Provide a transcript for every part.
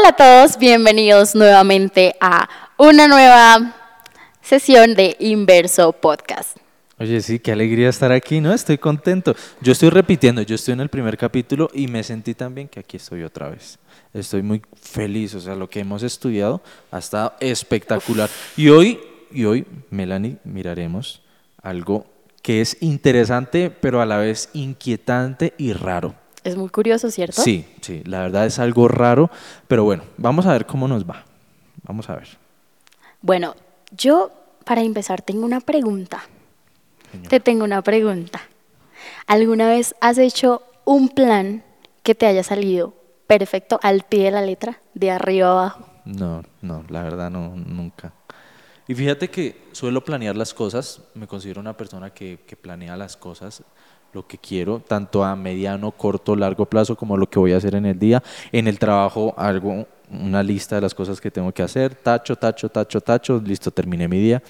Hola a todos, bienvenidos nuevamente a una nueva sesión de Inverso Podcast. Oye, sí, qué alegría estar aquí, ¿no? Estoy contento. Yo estoy repitiendo, yo estoy en el primer capítulo y me sentí también que aquí estoy otra vez. Estoy muy feliz, o sea, lo que hemos estudiado ha estado espectacular. Y hoy, y hoy, Melanie, miraremos algo que es interesante, pero a la vez inquietante y raro. Es muy curioso, ¿cierto? Sí, sí, la verdad es algo raro, pero bueno, vamos a ver cómo nos va. Vamos a ver. Bueno, yo para empezar tengo una pregunta. Te tengo una pregunta. ¿Alguna vez has hecho un plan que te haya salido perfecto al pie de la letra, de arriba a abajo? No, no, la verdad no, nunca. Y fíjate que suelo planear las cosas, me considero una persona que, que planea las cosas, lo que quiero, tanto a mediano, corto, largo plazo, como lo que voy a hacer en el día. En el trabajo, algo, una lista de las cosas que tengo que hacer, tacho, tacho, tacho, tacho, listo, terminé mi día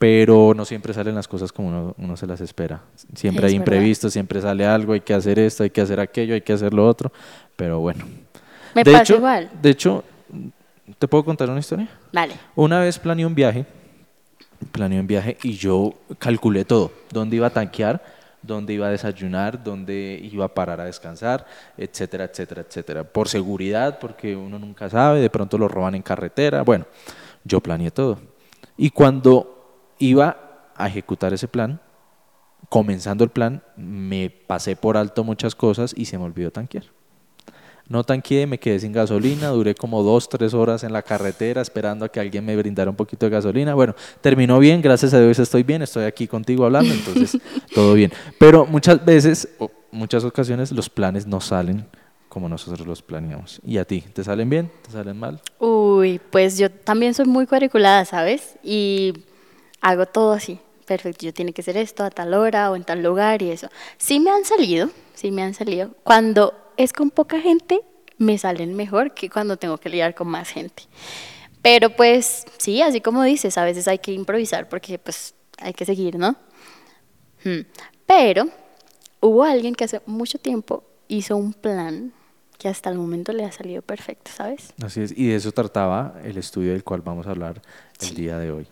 pero no siempre salen las cosas como uno, se las espera. Siempre hay imprevistos, siempre sale algo, hay que hacer esto, hay que hacer aquello, hay que hacer lo otro, pero bueno. Me de pasa hecho, igual. De hecho, ¿te puedo contar una historia? Dale. Una vez planeé un viaje, planeé un viaje y yo calculé todo, dónde iba a tanquear, dónde iba a desayunar, dónde iba a parar a descansar, etcétera, etcétera, etcétera. Por seguridad, porque uno nunca sabe, de pronto lo roban en carretera. Bueno, yo planeé todo. Y cuando iba a ejecutar ese plan, comenzando el plan, me pasé por alto muchas cosas y se me olvidó tanquear. No tanqueé, me quedé sin gasolina, duré como dos, tres horas en la carretera esperando a que alguien me brindara un poquito de gasolina. Bueno, terminó bien, gracias a Dios estoy bien, estoy aquí contigo hablando, entonces todo bien. Pero muchas veces, o muchas ocasiones, los planes no salen como nosotros los planeamos. ¿Y a ti? ¿Te salen bien? ¿Te salen mal? Uy, pues yo también soy muy cuadriculada, ¿sabes? Y hago todo así, perfecto, yo tiene que ser esto a tal hora o en tal lugar y eso. Sí me han salido, sí me han salido. Cuando es con poca gente, me salen mejor que cuando tengo que lidiar con más gente. Pero pues sí, así como dices, a veces hay que improvisar porque pues hay que seguir, ¿no? Hmm. Pero hubo alguien que hace mucho tiempo hizo un plan que hasta el momento le ha salido perfecto, ¿sabes? Así es, y de eso trataba el estudio del cual vamos a hablar el día de hoy.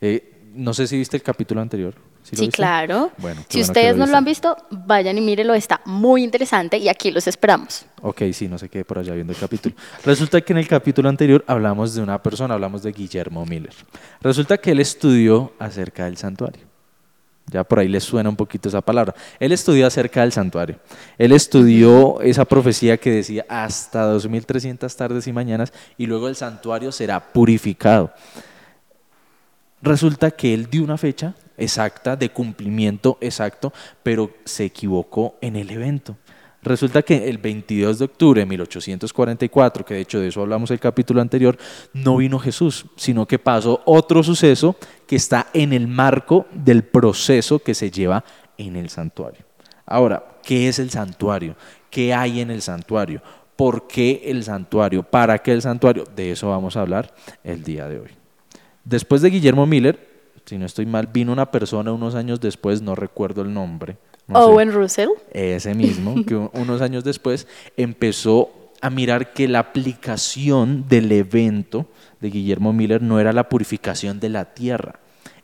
Eh, no sé si viste el capítulo anterior. ¿Sí, claro. Bueno, si ustedes no lo han visto, vayan y mírenlo, está muy interesante y aquí los esperamos. Ok, sí, no sé qué por allá viendo el capítulo. Resulta que en el capítulo anterior hablamos de una persona, hablamos de Guillermo Miller. Resulta que él estudió acerca del santuario. Ya por ahí les suena un poquito esa palabra. Él estudió acerca del santuario. Él estudió esa profecía que decía hasta 2300 tardes y mañanas y luego el santuario será purificado. Resulta que él dio una fecha exacta, de cumplimiento exacto, pero se equivocó en el evento. Resulta que el 22 de octubre de 1844, que de hecho de eso hablamos el capítulo anterior, no vino Jesús, sino que pasó otro suceso que está en el marco del proceso que se lleva en el santuario. Ahora, ¿qué es el santuario? ¿Qué hay en el santuario? ¿Por qué el santuario? ¿Para qué el santuario? De eso vamos a hablar el día de hoy. Después de Guillermo Miller, si no estoy mal, vino una persona unos años después, no recuerdo el nombre. Owen Russell. Ese mismo, que unos años después empezó a mirar que la aplicación del evento de Guillermo Miller no era la purificación de la tierra,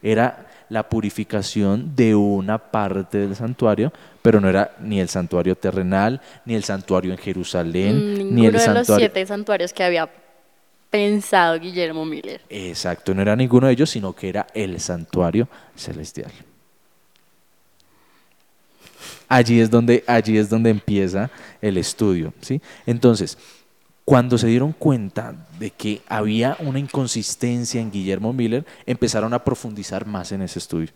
era la purificación de una parte del santuario, pero no era ni el santuario terrenal, ni el santuario en Jerusalén, mm, ni el santuario. de los siete santuarios que había pensado Guillermo Miller. Exacto, no era ninguno de ellos, sino que era el santuario celestial. Allí es donde, allí es donde empieza el estudio. ¿sí? Entonces, cuando se dieron cuenta de que había una inconsistencia en Guillermo Miller, empezaron a profundizar más en ese estudio.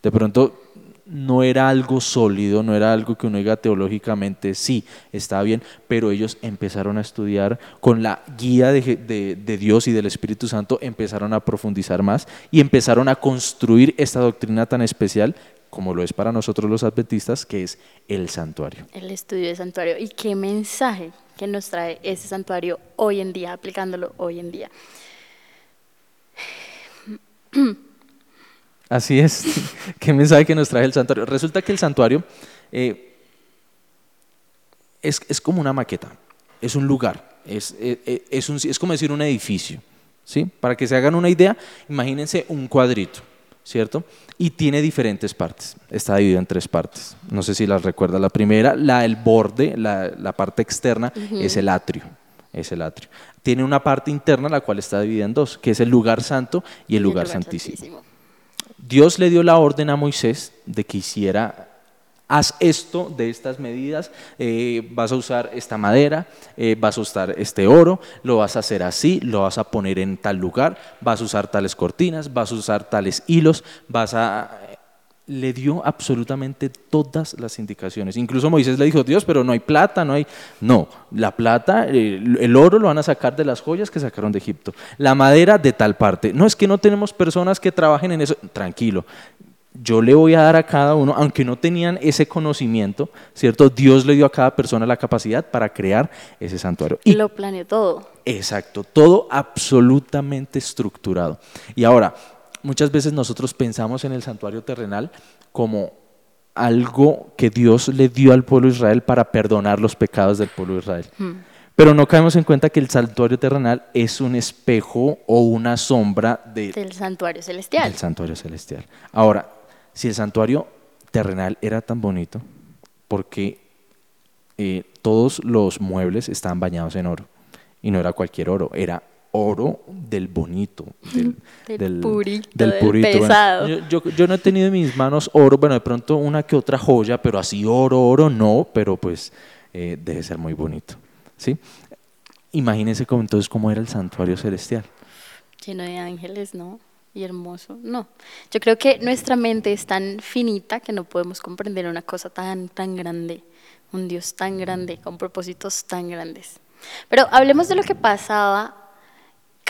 De pronto no era algo sólido, no era algo que uno diga teológicamente, sí, está bien, pero ellos empezaron a estudiar con la guía de, Dios y del Espíritu Santo, empezaron a profundizar más y empezaron a construir esta doctrina tan especial como lo es para nosotros los adventistas, que es el santuario. El estudio del santuario. ¿Y qué mensaje que nos trae ese santuario hoy en día, aplicándolo hoy en día? Así es. ¿Qué mensaje que nos trae el santuario? Resulta que el santuario eh, es, como una maqueta. es un lugar, es, eh, eh, es, un- es como decir un edificio. ¿sí? Para que se hagan una idea, imagínense un cuadrito, ¿cierto? Y tiene diferentes partes. Está dividido en tres partes. No sé si las recuerda. La primera, la del borde, la, la parte externa, es el atrio. Es el atrio. Tiene una parte interna, la cual está dividida en dos, que es el lugar santo y el lugar santísimo. Dios le dio la orden a Moisés de que hiciera, haz esto de estas medidas, eh, vas a usar esta madera, eh, vas a usar este oro, lo vas a hacer así, lo vas a poner en tal lugar, vas a usar tales cortinas, vas a usar tales hilos, vas a... Le dio absolutamente todas las indicaciones. Incluso Moisés le dijo, Dios, pero no hay plata, no hay... No, la plata, el, el oro lo van a sacar de las joyas que sacaron de Egipto. La madera de tal parte. No es que no tenemos personas que trabajen en eso. Tranquilo, yo le voy a dar a cada uno, aunque no tenían ese conocimiento, ¿cierto? Dios le dio a cada persona la capacidad para crear ese santuario. Y lo planeó todo. Exacto, todo absolutamente estructurado. Y ahora, muchas veces nosotros pensamos en el santuario terrenal como algo que Dios le dio al pueblo de Israel para perdonar los pecados del pueblo de Israel. Hmm. Pero no caemos en cuenta que el santuario terrenal es un espejo o una sombra de, Del santuario celestial. del santuario celestial. Ahora, si el santuario terrenal era tan bonito, porque eh, todos los muebles estaban bañados en oro. Y no era cualquier oro, era oro del bonito, del, Del purito, del pesado. yo, yo- yo no he tenido en mis manos oro, bueno, de pronto una que otra joya, pero así oro, oro no, pero pues eh, debe ser muy bonito. ¿sí? Imagínense cómo, entonces cómo era el santuario celestial. lleno de ángeles, ¿no? Y hermoso. No. Yo creo que nuestra mente es tan finita que no podemos comprender una cosa tan, tan grande. Un Dios tan grande, con propósitos tan grandes. Pero hablemos de lo que pasaba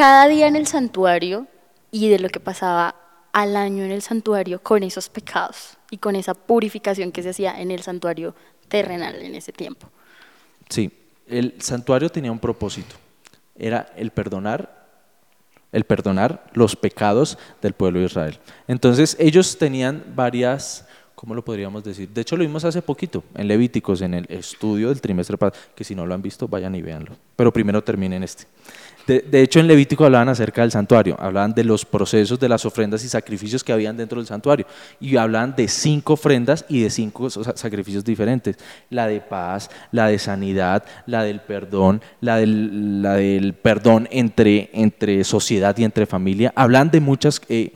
cada día en el santuario y de lo que pasaba al año en el santuario con esos pecados y con esa purificación que se hacía en el santuario terrenal en ese tiempo. Sí, el santuario tenía un propósito. Era el perdonar, el perdonar los pecados del pueblo de Israel. Entonces ellos tenían varias, ¿cómo lo podríamos decir? De hecho lo vimos hace poquito en Levíticos, en el estudio del trimestre pasado, que si no lo han visto, vayan y véanlo. Pero primero terminen este. De, hecho, en Levítico hablaban acerca del santuario, hablaban de los procesos de las ofrendas y sacrificios que habían dentro del santuario. Y hablaban de cinco ofrendas y de cinco sa- sacrificios diferentes. La de paz, la de sanidad, la del perdón, la del, perdón entre, entre sociedad y entre familia. Hablan de muchas... eh,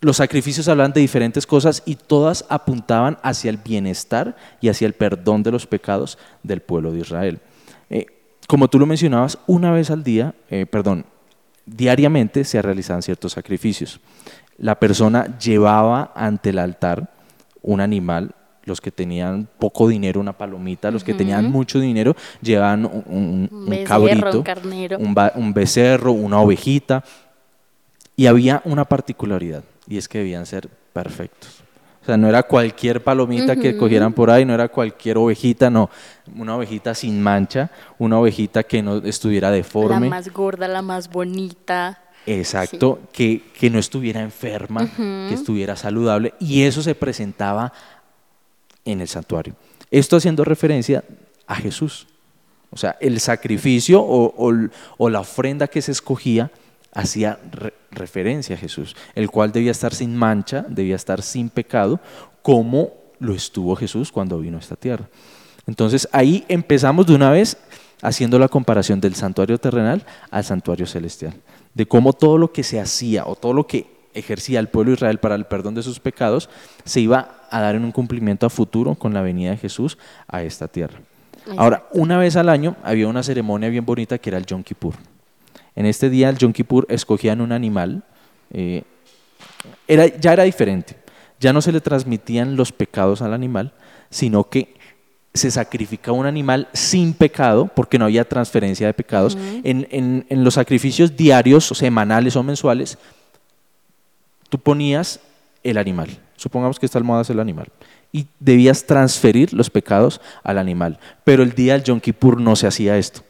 los sacrificios hablan de diferentes cosas y todas apuntaban hacia el bienestar y hacia el perdón de los pecados del pueblo de Israel. Eh, como tú lo mencionabas, una vez al día, eh, perdón, diariamente se realizaban ciertos sacrificios. La persona llevaba ante el altar un animal, los que tenían poco dinero, una palomita, los que tenían mucho dinero, llevaban un, un- Un cabrito, un carnero. un becerro, una ovejita, y había una particularidad, y es que debían ser perfectos. O sea, no era cualquier palomita que cogieran por ahí, no era cualquier ovejita, no. Una ovejita sin mancha, una ovejita que no estuviera La deforme. más gorda, la más bonita. Exacto, que, que no estuviera enferma, que estuviera saludable, y eso se presentaba en el santuario. Esto haciendo referencia a Jesús. O sea, el sacrificio o, o la ofrenda que se escogía hacía re- referencia a Jesús, el cual debía estar sin mancha, debía estar sin pecado, como lo estuvo Jesús cuando vino a esta tierra. Entonces ahí empezamos de una vez haciendo la comparación del santuario terrenal al santuario celestial, de cómo todo lo que se hacía o todo lo que ejercía el pueblo de Israel para el perdón de sus pecados se iba a dar en un cumplimiento a futuro con la venida de Jesús a esta tierra. Ahora, una vez al año había una ceremonia bien bonita que era el Yom Kippur. En este día, el Yom Kippur, escogían un animal. eh, era, ya era diferente. Ya no se le transmitían los pecados al animal, sino que se sacrificaba un animal sin pecado, porque no había transferencia de pecados. en, en- en los sacrificios diarios, o semanales o mensuales, tú ponías el animal. Supongamos que esta almohada es el animal. Y debías transferir los pecados al animal. Pero el día del Yom Kippur no se hacía esto.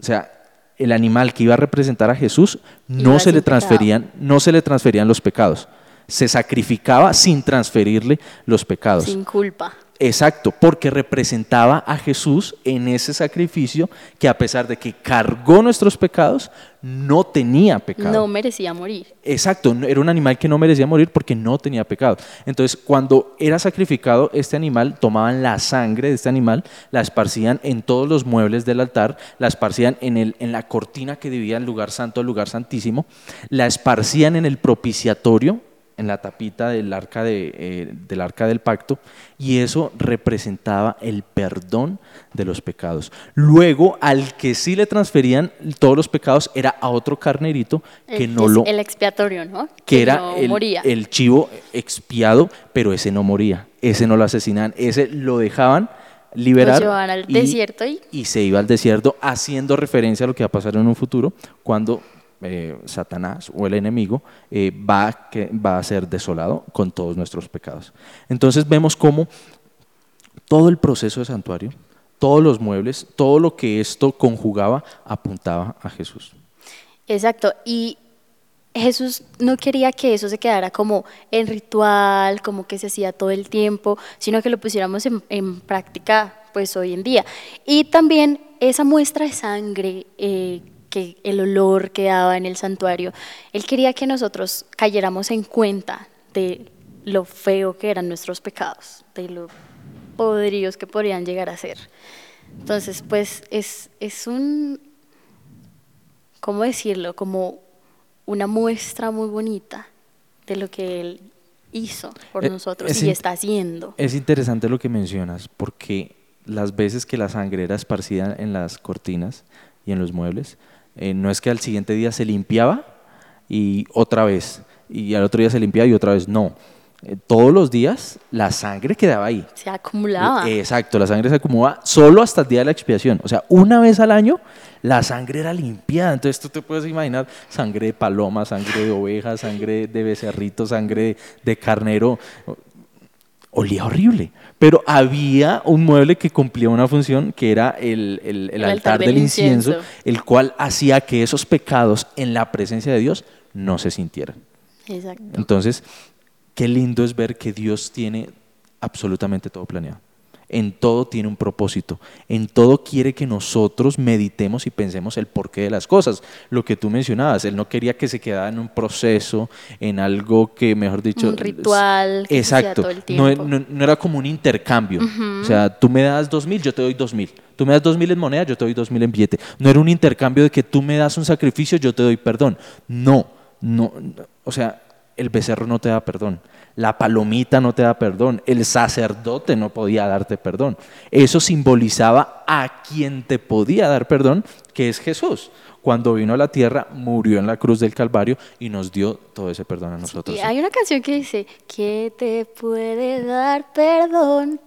O sea, el animal que iba a representar a Jesús no se le pecado. transferían, no se le transferían los pecados. Se sacrificaba sin transferirle los pecados. Sin culpa. Exacto, porque representaba a Jesús en ese sacrificio que a pesar de que cargó nuestros pecados, no tenía pecado. No merecía morir. Exacto, era un animal que no merecía morir porque no tenía pecado. Entonces, cuando era sacrificado este animal, tomaban la sangre de este animal, la esparcían en todos los muebles del altar, la esparcían en, el, en la cortina que dividía el lugar santo del lugar santísimo, la esparcían en el propiciatorio, en la tapita del arca, de, eh, del arca del pacto y eso representaba el perdón de los pecados. Luego, al que sí le transferían todos los pecados era a otro carnerito que el, no lo... El expiatorio, ¿no? Que, era no el, moría. el chivo expiado, pero ese no moría, ese no lo asesinaban, ese lo dejaban liberar Lo al desierto y- y se iba al desierto haciendo referencia a lo que va a pasar en un futuro cuando eh, Satanás o el enemigo eh, va, a va a ser desolado con todos nuestros pecados. Entonces vemos cómo todo el proceso de santuario, todos los muebles, todo lo que esto conjugaba apuntaba a Jesús. Exacto. Y Jesús no quería que eso se quedara como en ritual, como que se hacía todo el tiempo, sino que lo pusiéramos en, en práctica pues hoy en día. Y también esa muestra de sangre, eh, que el olor que daba en el santuario, Él quería que nosotros cayéramos en cuenta de lo feo que eran nuestros pecados, de lo podridos que podrían llegar a ser. Entonces, pues es, es un, ¿cómo decirlo? Como una muestra muy bonita de lo que Él hizo por Eh, nosotros es y está haciendo. Es interesante lo que mencionas, porque las veces que la sangre era esparcida en las cortinas y en los muebles, eh, no es que al siguiente día se limpiaba y otra vez, y al otro día se limpiaba y otra vez, no. Eh, todos los días la sangre quedaba ahí. Se acumulaba. Eh, Exacto, la sangre se acumula solo hasta el día de la expiación. O sea, una vez al año la sangre era limpiada. Entonces tú te puedes imaginar sangre de paloma, sangre de oveja, sangre de becerrito, sangre de carnero. Olía horrible. Pero había un mueble que cumplía una función que era el, el- el El altar, altar del del incienso, incienso. el cual hacía que esos pecados en la presencia de Dios no se sintieran. Exacto. Entonces, qué lindo es ver que Dios tiene absolutamente todo planeado. En todo tiene un propósito. En todo quiere que nosotros meditemos y pensemos el porqué de las cosas. Lo que tú mencionabas, Él no quería que se quedara en un proceso, en algo que, mejor dicho... Un ritual Exacto. todo el No, tiempo. no- no era como un intercambio. O sea, tú me das dos mil, yo te doy dos mil. Tú me das dos mil en moneda, yo te doy dos mil en billete. No era un intercambio de que tú me das un sacrificio, yo te doy perdón. No, no. no. O sea, el becerro no te da perdón. La palomita no te da perdón. El sacerdote no podía darte perdón. Eso simbolizaba a quien te podía dar perdón, que es Jesús. Cuando vino a la tierra, murió en la cruz del Calvario y nos dio todo ese perdón a nosotros. Y hay una canción que dice, que te puede dar perdón?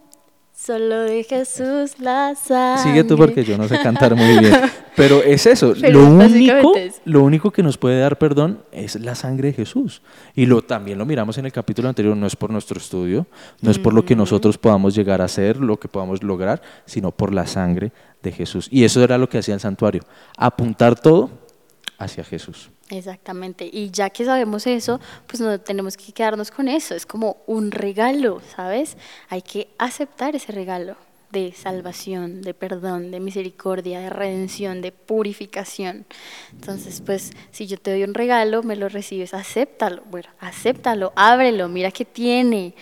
Solo de Jesús la sangre. Sigue tú porque yo no sé cantar muy bien. Pero es eso, Pero lo único, es- lo único que nos puede dar perdón es la sangre de Jesús. Y lo, también lo miramos en el capítulo anterior, no es por nuestro estudio, no es por lo que nosotros podamos llegar a hacer, lo que podamos lograr, sino por la sangre de Jesús. Y eso era lo que hacía el santuario, apuntar todo hacia Jesús. Exactamente. Y ya que sabemos eso, pues no tenemos que quedarnos con eso. Es como un regalo, ¿sabes? Hay que aceptar ese regalo de salvación, de perdón, de misericordia, de redención, de purificación. Entonces, pues, si yo te doy un regalo, me lo recibes, acéptalo. Bueno, acéptalo, ábrelo, mira qué tiene,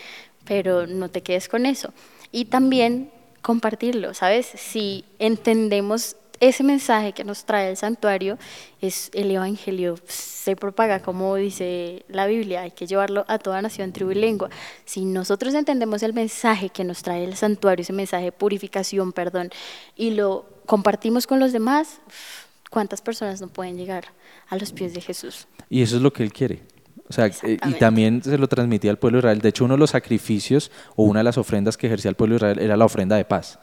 pero no te quedes con eso. Y también compartirlo, ¿sabes? Si entendemos ese mensaje que nos trae el santuario es el evangelio se propaga como dice la Biblia hay que llevarlo a toda nación tribu y lengua si nosotros entendemos el mensaje que nos trae el santuario ese mensaje de purificación perdón y lo compartimos con los demás cuántas personas no pueden llegar a los pies de Jesús Y eso es lo que Él quiere. O sea, eh, y también se lo transmitía al pueblo de Israel. De hecho, uno de los sacrificios o una de las ofrendas que ejercía el pueblo de Israel era la ofrenda de paz.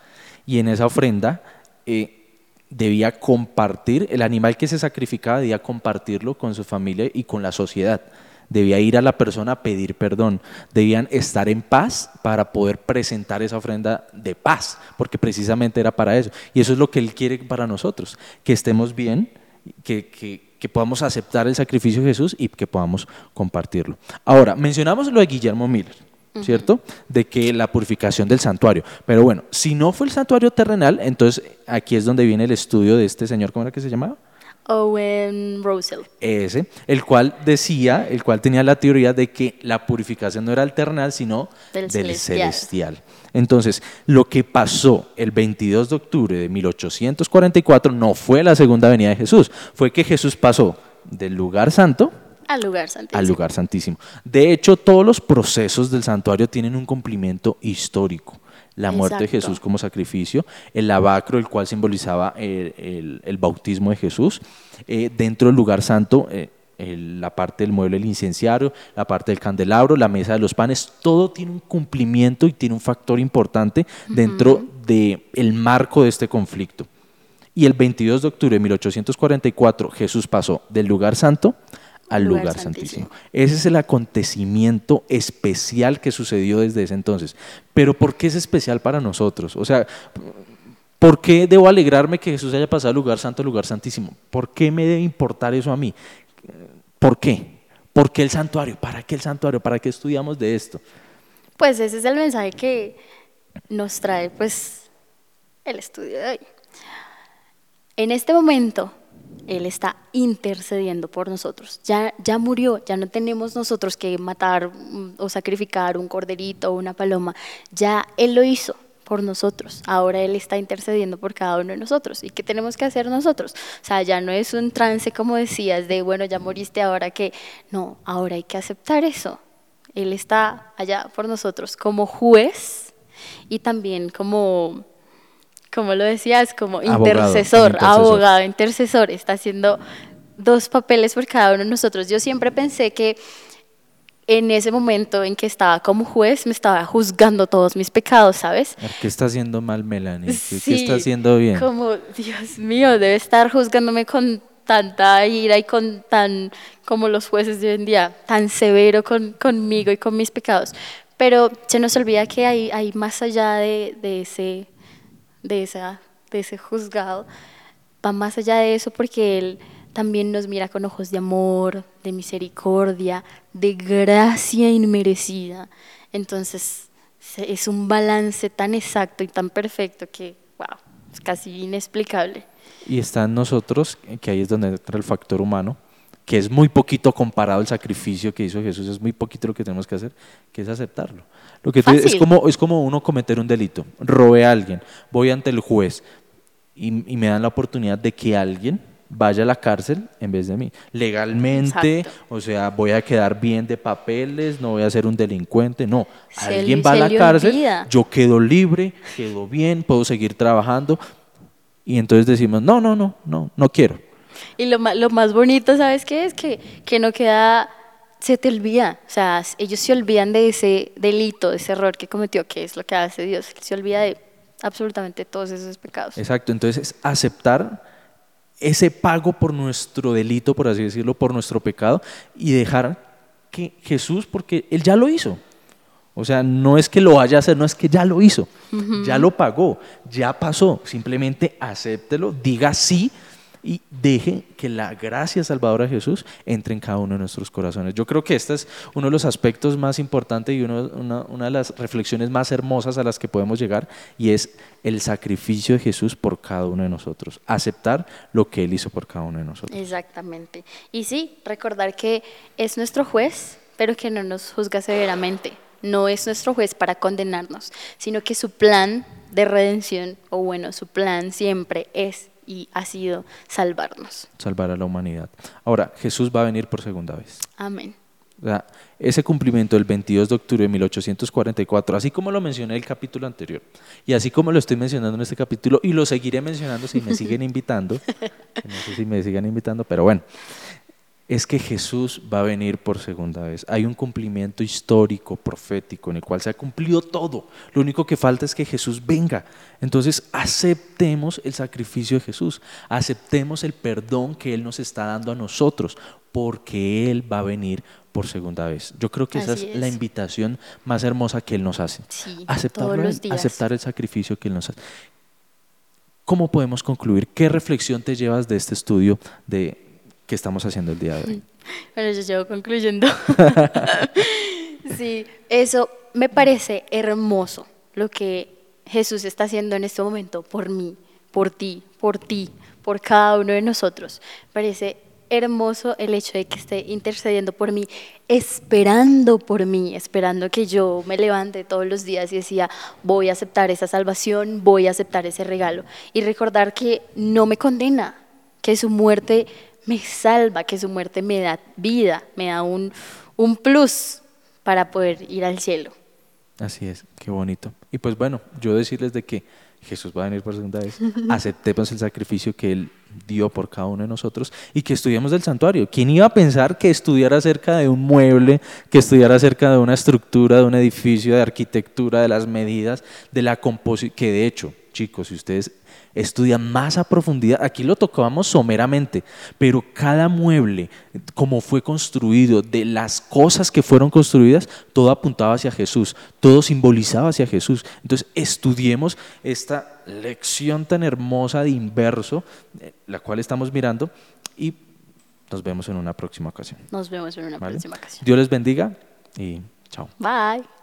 Y en esa ofrenda eh, debía compartir, el animal que se sacrificaba debía compartirlo con su familia y con la sociedad. Debía ir a la persona a pedir perdón. Debían estar en paz para poder presentar esa ofrenda de paz, porque precisamente era para eso. Y eso es lo que Él quiere para nosotros, que estemos bien, que, que, que podamos aceptar el sacrificio de Jesús y que podamos compartirlo. Ahora, mencionamos lo de Guillermo Miller. ¿Cierto? De que la purificación del santuario. Pero bueno, si no fue el santuario terrenal, entonces aquí es donde viene el estudio de este señor, ¿cómo era que se llamaba? Owen Russell. Ese, el cual decía, el cual tenía la teoría de que la purificación no era el terrenal, sino Del del, celestial. celestial. Entonces, lo que pasó el 22 de octubre de 1844 no fue la segunda venida de Jesús, fue que Jesús pasó del lugar santo Al lugar santísimo. al lugar santísimo. De hecho, todos los procesos del santuario tienen un cumplimiento histórico. La muerte de. Jesús como sacrificio, el lavacro, el cual simbolizaba el, el- el bautismo de Jesús, eh, dentro del lugar santo, eh, el- la parte del mueble del incenciario, la parte del candelabro, la mesa de los panes, todo tiene un cumplimiento y tiene un factor importante dentro del marco de este conflicto. Y el 22 de octubre de 1844 Jesús pasó del lugar santo al Lugar lugar, santísimo. santísimo. Ese es el acontecimiento especial que sucedió desde ese entonces. Pero ¿por qué es especial para nosotros? O sea, ¿por qué debo alegrarme que Jesús haya pasado del lugar santo al lugar santísimo? ¿Por qué me debe importar eso a mí? ¿Por qué? ¿Por qué el santuario? ¿Para qué el santuario? ¿Para qué estudiamos de esto? Pues ese es el mensaje que nos trae pues el estudio de hoy. En este momento, Él está intercediendo por nosotros. Ya, ya murió, ya no tenemos nosotros que matar mm, o sacrificar un corderito o una paloma. Ya Él lo hizo por nosotros. Ahora Él está intercediendo por cada uno de nosotros. ¿Y qué tenemos que hacer nosotros? O sea, ya no es un trance como decías de, bueno, ya moriste ahora que... No, ahora hay que aceptar eso. Él está allá por nosotros como juez y también como, como lo decías, como Abogado, intercesor, intercesor. abogado, intercesor. Está haciendo dos papeles por cada uno de nosotros. Yo siempre pensé que en ese momento en que estaba como juez me estaba juzgando todos mis pecados, ¿sabes? ¿Qué está haciendo mal Melanie? ¿Qué, está haciendo bien? Como, Dios mío, debe estar juzgándome con tanta ira y con tan, como los jueces de hoy en día, tan severo con, conmigo y con mis pecados. Pero se nos olvida que hay, hay más allá de, de ese, de, esa, de ese juzgado, va más allá de eso porque Él también nos mira con ojos de amor, de misericordia, de gracia inmerecida. Entonces, es un balance tan exacto y tan perfecto que, wow, es casi inexplicable. Y está en nosotros, que ahí es donde entra el factor humano, que es muy poquito comparado al sacrificio que hizo Jesús, es muy poquito lo que tenemos que hacer, que es aceptarlo. Lo que es, como, es como uno cometer un delito, robé a alguien, voy ante el juez y, y me dan la oportunidad de que alguien vaya a la cárcel en vez de mí. Legalmente, Exacto. o sea, voy a quedar bien de papeles, no voy a ser un delincuente, no. Se alguien va a la cárcel, olvida. yo quedo libre, quedo bien, puedo seguir trabajando. Y entonces decimos, no, no, no, no, no quiero. Y lo, lo más bonito, ¿sabes qué es? Que, que no queda, se te olvida. O sea, ellos se olvidan de ese delito, de ese error que cometió, que es lo que hace Dios. Se olvida de absolutamente todos esos pecados. Exacto, entonces es aceptar ese pago por nuestro delito, por así decirlo, por nuestro pecado y dejar que Jesús, porque Él ya lo hizo. O sea, no es que lo vaya a hacer, no es que ya lo hizo, ya lo pagó, ya pasó. Simplemente acéptelo, diga sí y deje que la gracia salvadora de Jesús entre en cada uno de nuestros corazones. Yo creo que este es uno de los aspectos más importantes y una, una de las reflexiones más hermosas a las que podemos llegar y es el sacrificio de Jesús por cada uno de nosotros. Aceptar lo que Él hizo por cada uno de nosotros. Exactamente. Y sí, recordar que es nuestro juez, pero que no nos juzga severamente. No es nuestro juez para condenarnos, sino que su plan de redención, o bueno, su plan siempre es y ha sido salvarnos. Salvar a la humanidad. Ahora, Jesús va a venir por segunda vez. Amén. O sea, ese cumplimiento del 22 de octubre de 1844, así como lo mencioné en el capítulo anterior, y así como lo estoy mencionando en este capítulo, y lo seguiré mencionando si me siguen invitando, no sé si me sigan invitando, pero bueno, es que Jesús va a venir por segunda vez. Hay un cumplimiento histórico, profético, en el cual se ha cumplido todo. Lo único que falta es que Jesús venga. Entonces, aceptemos el sacrificio de Jesús, aceptemos el perdón que Él nos está dando a nosotros, porque Él va a venir por segunda vez. Yo creo que esa es, la invitación más hermosa que Él nos hace. Sí, Aceptarlo aceptar el sacrificio que Él nos hace. ¿Cómo podemos concluir? ¿Qué reflexión te llevas de este estudio de, que estamos haciendo el día de hoy? Bueno, yo llevo concluyendo. Sí, eso me parece hermoso lo que Jesús está haciendo en este momento por mí, por ti, por ti, por cada uno de nosotros. Parece hermoso el hecho de que esté intercediendo por mí, esperando por mí, esperando que yo me levante todos los días y decía, voy a aceptar esa salvación, voy a aceptar ese regalo. Y recordar que no me condena, que su muerte me salva, que su muerte me da vida, me da un, un plus para poder ir al cielo. Así es, qué bonito. Y pues bueno, yo decirles de que Jesús va a venir por segunda vez, aceptemos el sacrificio que Él dio por cada uno de nosotros y que estudiemos del santuario. ¿Quién iba a pensar que estudiar acerca de un mueble, que estudiar acerca de una estructura, de un edificio, de arquitectura, de las medidas, de la composición, que de hecho, chicos, si ustedes estudia más a profundidad. Aquí lo tocábamos someramente, pero cada mueble, como fue construido, de las cosas que fueron construidas, todo apuntaba hacia Jesús, todo simbolizaba hacia Jesús. Entonces, estudiemos esta lección tan hermosa de inverso, eh, la cual estamos mirando, y nos vemos en una próxima ocasión. Nos vemos en una próxima ocasión. Dios les bendiga y chao. Bye.